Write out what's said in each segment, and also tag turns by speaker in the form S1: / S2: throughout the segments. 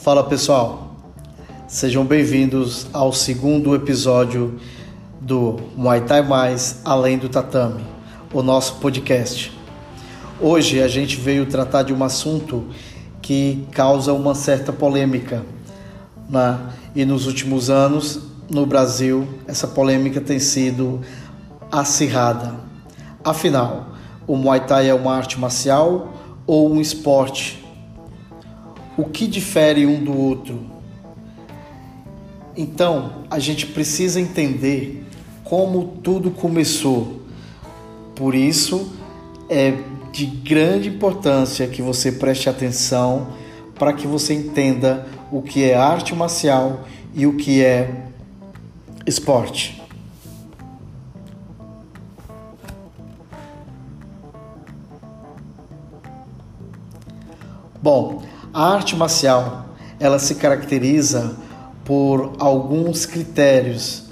S1: Fala pessoal, sejam bem-vindos ao segundo episódio do Muay Thai Mais Além do Tatame, o nosso podcast. Hoje a gente veio tratar de um assunto que causa uma certa polêmica, né? e nos últimos anos no Brasil essa polêmica tem sido acirrada. Afinal, o Muay Thai é uma arte marcial ou um esporte o que difere um do outro. Então, a gente precisa entender como tudo começou. Por isso, é de grande importância que você preste atenção para que você entenda o que é arte marcial e o que é esporte. Bom, a arte marcial, ela se caracteriza por alguns critérios,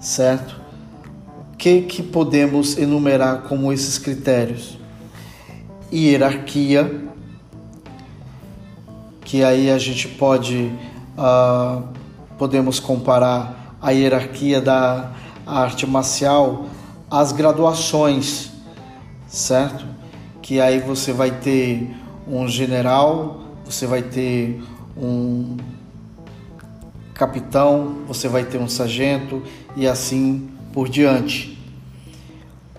S1: certo? O que, que podemos enumerar como esses critérios? Hierarquia, que aí a gente pode uh, podemos comparar a hierarquia da arte marcial às graduações, certo? Que aí você vai ter um general, você vai ter um capitão, você vai ter um sargento e assim por diante.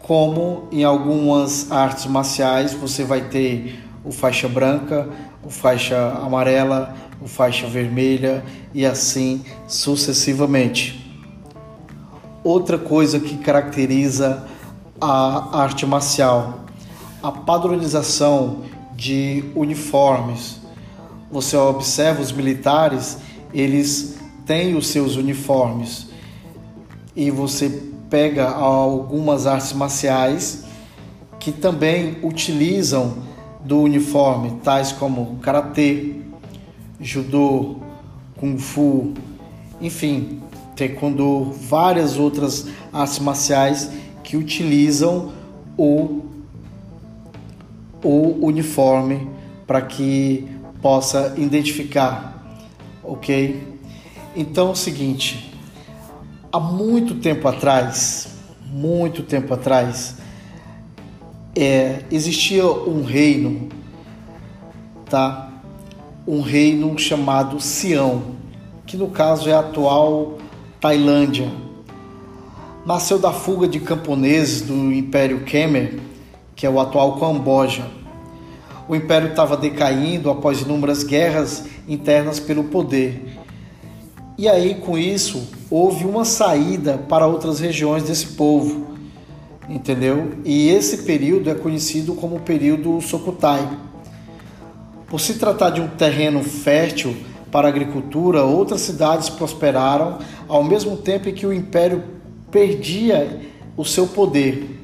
S1: Como em algumas artes marciais você vai ter o faixa branca, o faixa amarela, o faixa vermelha e assim sucessivamente. Outra coisa que caracteriza a arte marcial, a padronização de uniformes, você observa os militares, eles têm os seus uniformes e você pega algumas artes marciais que também utilizam do uniforme, tais como karatê, judô, kung fu, enfim, taekwondo, várias outras artes marciais que utilizam o, o uniforme para que possa identificar, ok? Então é o seguinte, há muito tempo atrás, muito tempo atrás, é, existia um reino, tá? Um reino chamado Sião, que no caso é a atual Tailândia. Nasceu da fuga de camponeses do Império Khmer, que é o atual Camboja o império estava decaindo após inúmeras guerras internas pelo poder. E aí, com isso, houve uma saída para outras regiões desse povo, entendeu? E esse período é conhecido como o período Sokutai. Por se tratar de um terreno fértil para a agricultura, outras cidades prosperaram ao mesmo tempo em que o império perdia o seu poder.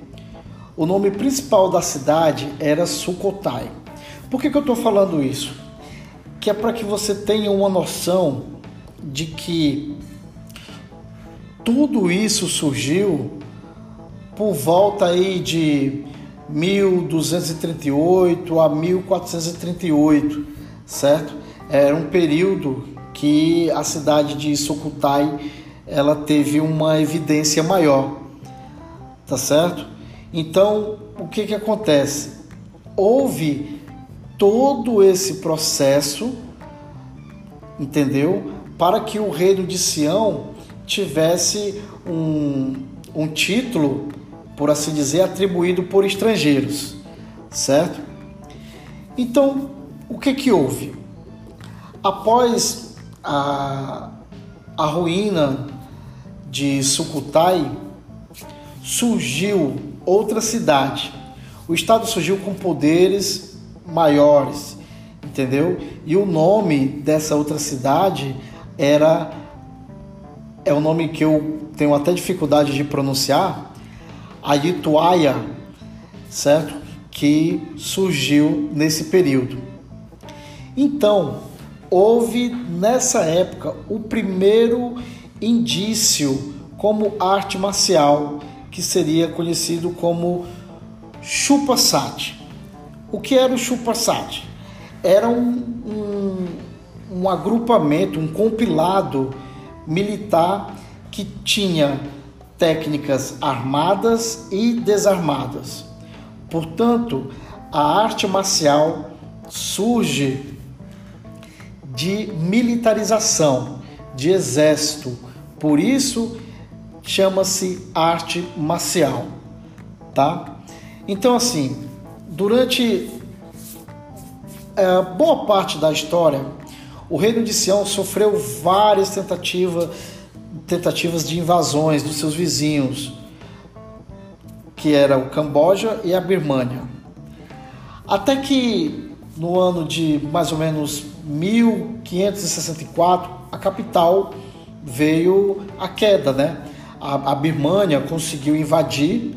S1: O nome principal da cidade era Sukhothai. Por que, que eu estou falando isso? Que é para que você tenha uma noção de que tudo isso surgiu por volta aí de 1238 a 1438, certo? Era um período que a cidade de Sukhothai ela teve uma evidência maior, tá certo? Então, o que que acontece? Houve todo esse processo, entendeu? Para que o reino de Sião tivesse um, um título, por assim dizer, atribuído por estrangeiros, certo? Então, o que que houve? Após a, a ruína de Sukhothai, surgiu outra cidade. O estado surgiu com poderes maiores, entendeu? E o nome dessa outra cidade era é um nome que eu tenho até dificuldade de pronunciar, Ayutthaya, certo? Que surgiu nesse período. Então, houve nessa época o primeiro indício como arte marcial que seria conhecido como Chupasat. O que era o Chupasat? Era um, um, um agrupamento, um compilado militar que tinha técnicas armadas e desarmadas. Portanto, a arte marcial surge de militarização, de exército. Por isso chama-se arte marcial, tá? Então assim, durante é, boa parte da história, o reino de Sião sofreu várias tentativas, tentativas de invasões dos seus vizinhos, que era o Camboja e a Birmânia. Até que no ano de mais ou menos 1564, a capital veio a queda, né? A, a Birmânia conseguiu invadir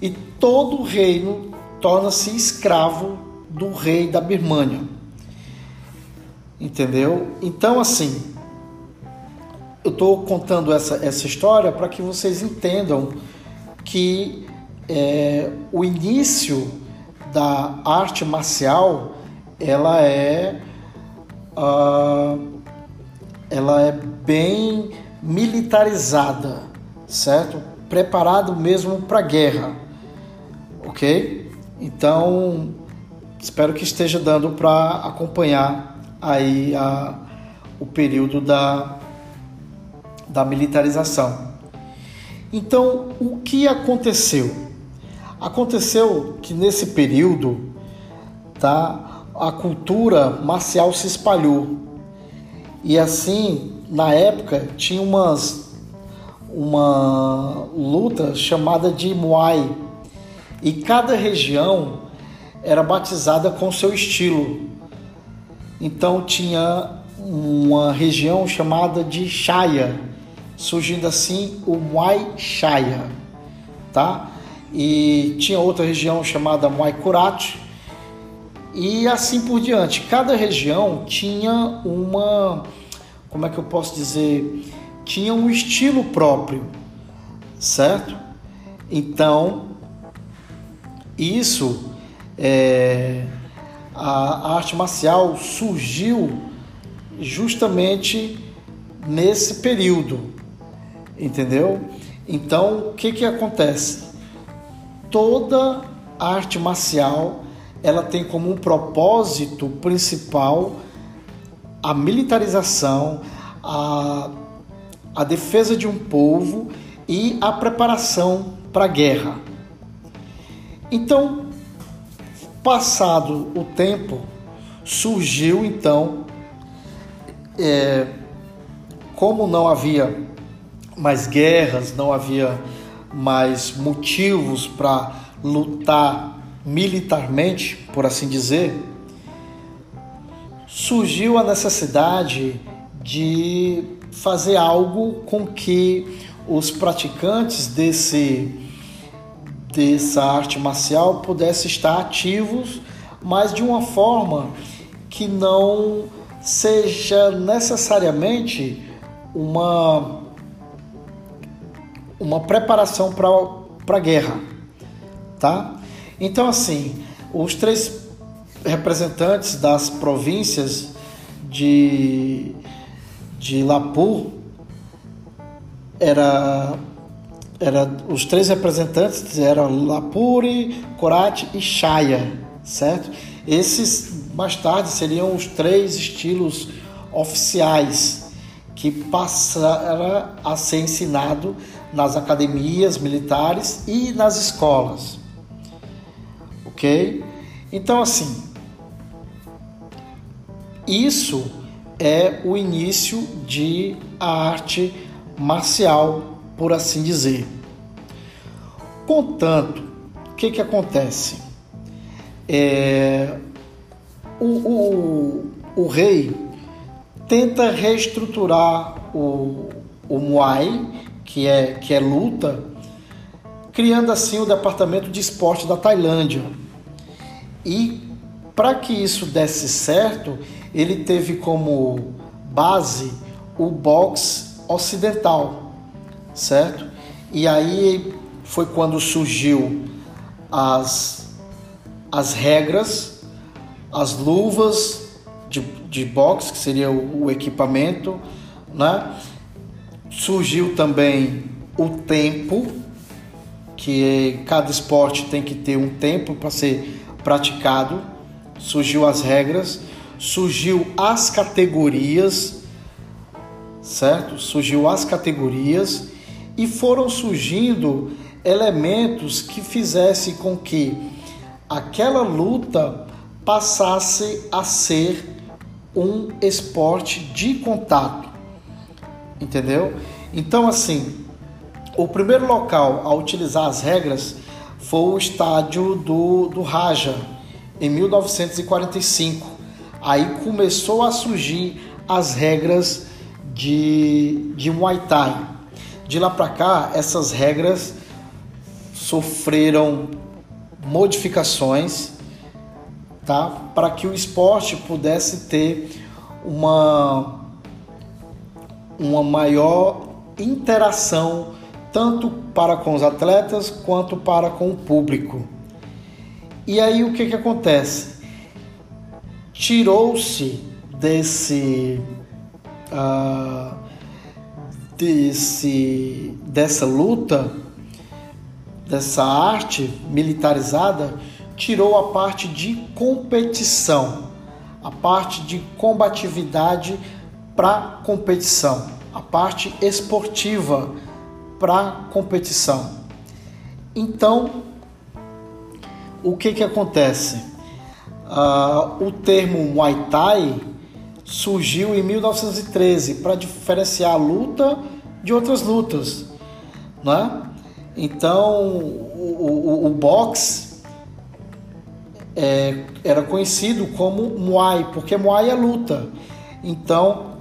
S1: e todo o reino torna-se escravo do rei da Birmânia. Entendeu? Então, assim, eu estou contando essa, essa história para que vocês entendam que é, o início da arte marcial ela é uh, ela é bem militarizada, certo? Preparado mesmo para guerra, ok? Então espero que esteja dando para acompanhar aí a, o período da, da militarização. Então, o que aconteceu? Aconteceu que nesse período, tá, a cultura marcial se espalhou. E assim, na época, tinha umas uma luta chamada de Muay. E cada região era batizada com seu estilo. Então tinha uma região chamada de Shaya, surgindo assim o Muay Shaya, tá? E tinha outra região chamada Muay Kurat e assim por diante. Cada região tinha uma, como é que eu posso dizer, tinha um estilo próprio, certo? Então isso é, a, arte marcial surgiu justamente nesse período, entendeu? Então, o que que acontece? Toda arte marcial ela tem como um propósito principal a militarização, a, a defesa de um povo e a preparação para a guerra. Então, Passado o tempo, surgiu então, é, como não havia mais guerras, não havia mais motivos para lutar militarmente, por assim dizer, surgiu a necessidade de fazer algo com que os praticantes desse dessa arte marcial pudesse estar ativos, mas de uma forma que não seja necessariamente uma uma preparação para a guerra, tá? Então assim, os três representantes das províncias de de Lapur era era, os três representantes eram Lapuri, Korate e Shaya, certo? Esses mais tarde seriam os três estilos oficiais que passaram a ser ensinado nas academias militares e nas escolas. Ok? Então, assim, isso é o início de arte marcial por assim dizer. Contanto, o que, que acontece? É, o, o, o rei tenta reestruturar o, o Muay, que é, que é luta, criando assim o departamento de esporte da Tailândia. E para que isso desse certo, ele teve como base o boxe ocidental, certo? E aí foi quando surgiu as, as regras, as luvas de, de boxe, que seria o, o equipamento, né? Surgiu também o tempo, que cada esporte tem que ter um tempo para ser praticado. Surgiu as regras, surgiu as categorias, certo? Surgiu as categorias e foram surgindo elementos que fizessem com que aquela luta passasse a ser um esporte de contato. Entendeu? Então, assim, o primeiro local a utilizar as regras foi o estádio do, do Raja, em 1945. Aí começou a surgir as regras de, de Muay Thai. De lá para cá, essas regras sofreram modificações tá? para que o esporte pudesse ter uma, uma maior interação tanto para com os atletas quanto para com o público. E aí o que, que acontece? Tirou-se desse, uh, desse dessa luta, dessa arte militarizada, tirou a parte de competição, a parte de combatividade para competição, a parte esportiva para competição. Então, o que que acontece? Uh, o termo Muay Thai surgiu em 1913 para diferenciar a luta de outras lutas, né? Então, o, o, o boxe é, era conhecido como Muay, porque Muay é luta. Então,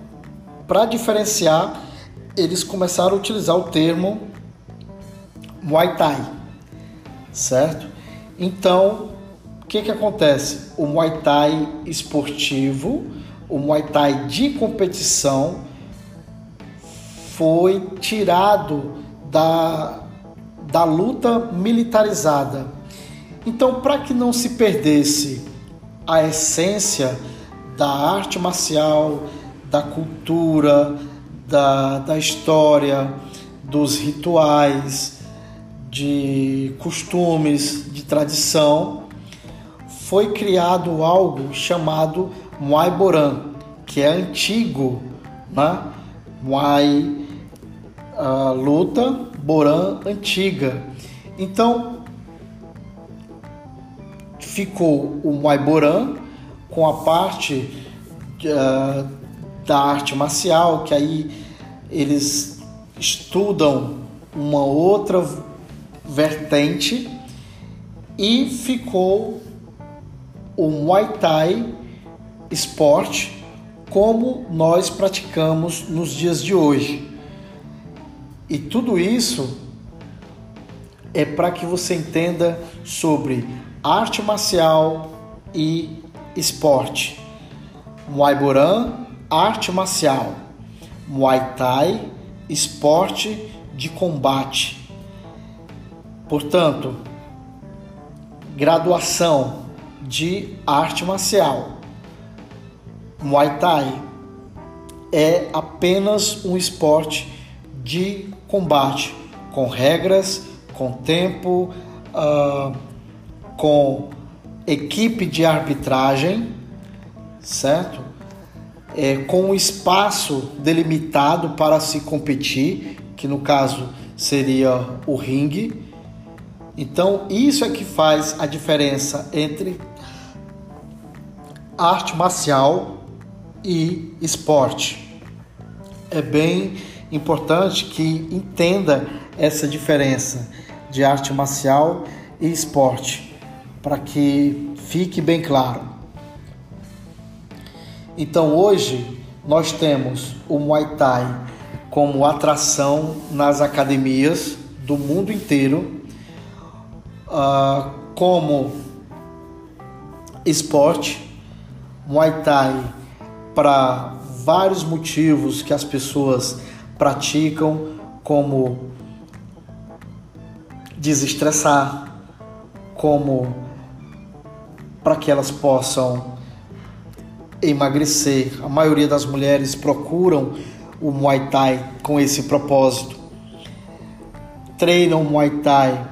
S1: para diferenciar, eles começaram a utilizar o termo Muay Thai, certo? Então, o que que acontece? O Muay Thai esportivo, o Muay Thai de competição foi tirado da, da luta militarizada. Então, para que não se perdesse a essência da arte marcial, da cultura, da, da história, dos rituais, de costumes, de tradição, foi criado algo chamado Muay Boran, que é antigo, né? Muay uh, luta, Boran antiga. Então ficou o Muay Boran com a parte uh, da arte marcial, que aí eles estudam uma outra vertente e ficou o Muay Thai esporte como nós praticamos nos dias de hoje. E tudo isso é para que você entenda sobre arte marcial e esporte. Muay Boran, arte marcial. Muay Thai, esporte de combate. Portanto, graduação de arte marcial. Muay Thai é apenas um esporte de combate, com regras, com tempo, uh, com equipe de arbitragem, certo? é, com um espaço delimitado para se competir, que no caso seria o ringue. Então, isso é que faz a diferença entre arte marcial e esporte. É bem importante que entenda essa diferença de arte marcial e esporte, para que fique bem claro. Então hoje nós temos o Muay Thai como atração nas academias do mundo inteiro, uh, como esporte, Muay Thai para vários motivos que as pessoas praticam, como desestressar, como para que elas possam emagrecer. A maioria das mulheres procuram o Muay Thai com esse propósito. Treinam Muay Thai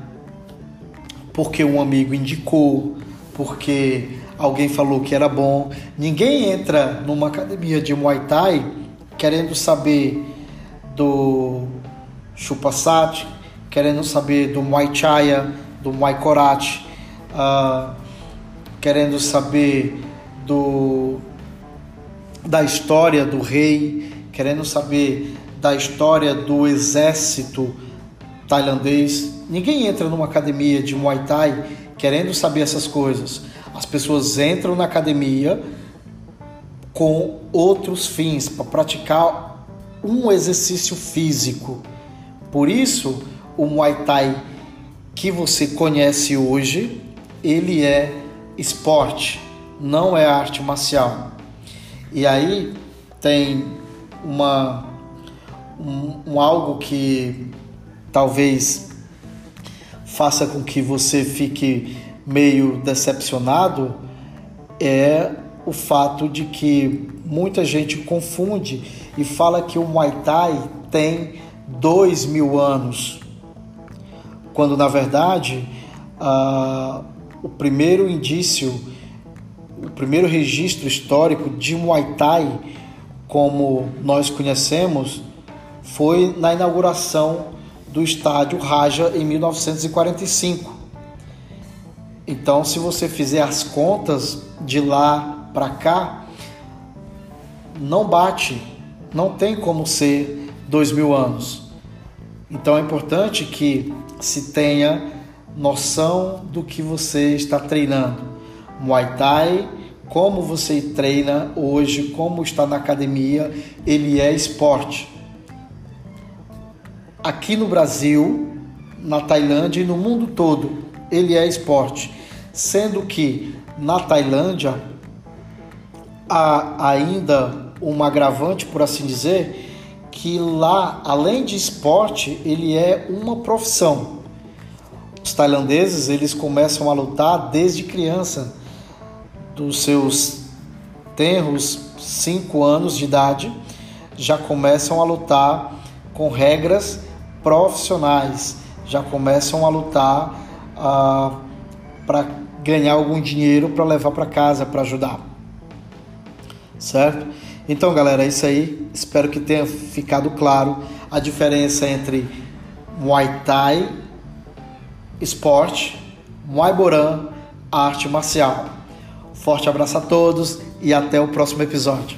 S1: porque um amigo indicou, porque alguém falou que era bom. Ninguém entra numa academia de Muay Thai querendo saber do Chupasat, querendo saber do Muay Chaya, do Muay Korate, uh, querendo saber do da história do rei, querendo saber da história do exército tailandês. Ninguém entra numa academia de Muay Thai querendo saber essas coisas. As pessoas entram na academia com outros fins, para praticar um exercício físico. Por isso, o Muay Thai que você conhece hoje, ele é esporte, não é arte marcial. E aí tem uma um, um algo que talvez faça com que você fique meio decepcionado é o fato de que muita gente confunde e fala que o Muay Thai tem dois mil anos, quando na verdade ah, o primeiro indício, o primeiro registro histórico de Muay Thai, como nós conhecemos, foi na inauguração do estádio Raja em 1945. Então, se você fizer as contas de lá para cá, não bate, não tem como ser dois mil anos. Então é importante que se tenha noção do que você está treinando. Muay Thai, como você treina hoje, como está na academia, ele é esporte aqui no Brasil, na Tailândia e no mundo todo, ele é esporte. Sendo que na Tailândia há ainda um agravante, por assim dizer, que lá, além de esporte, ele é uma profissão. Os tailandeses, eles começam a lutar desde criança, dos seus tenros 5 anos de idade, já começam a lutar com regras profissionais já começam a lutar uh, para ganhar algum dinheiro para levar para casa para ajudar, certo? Então, galera, é isso aí. Espero que tenha ficado claro a diferença entre Muay Thai, esporte, Muay Boran, arte marcial. Forte abraço a todos e até o próximo episódio.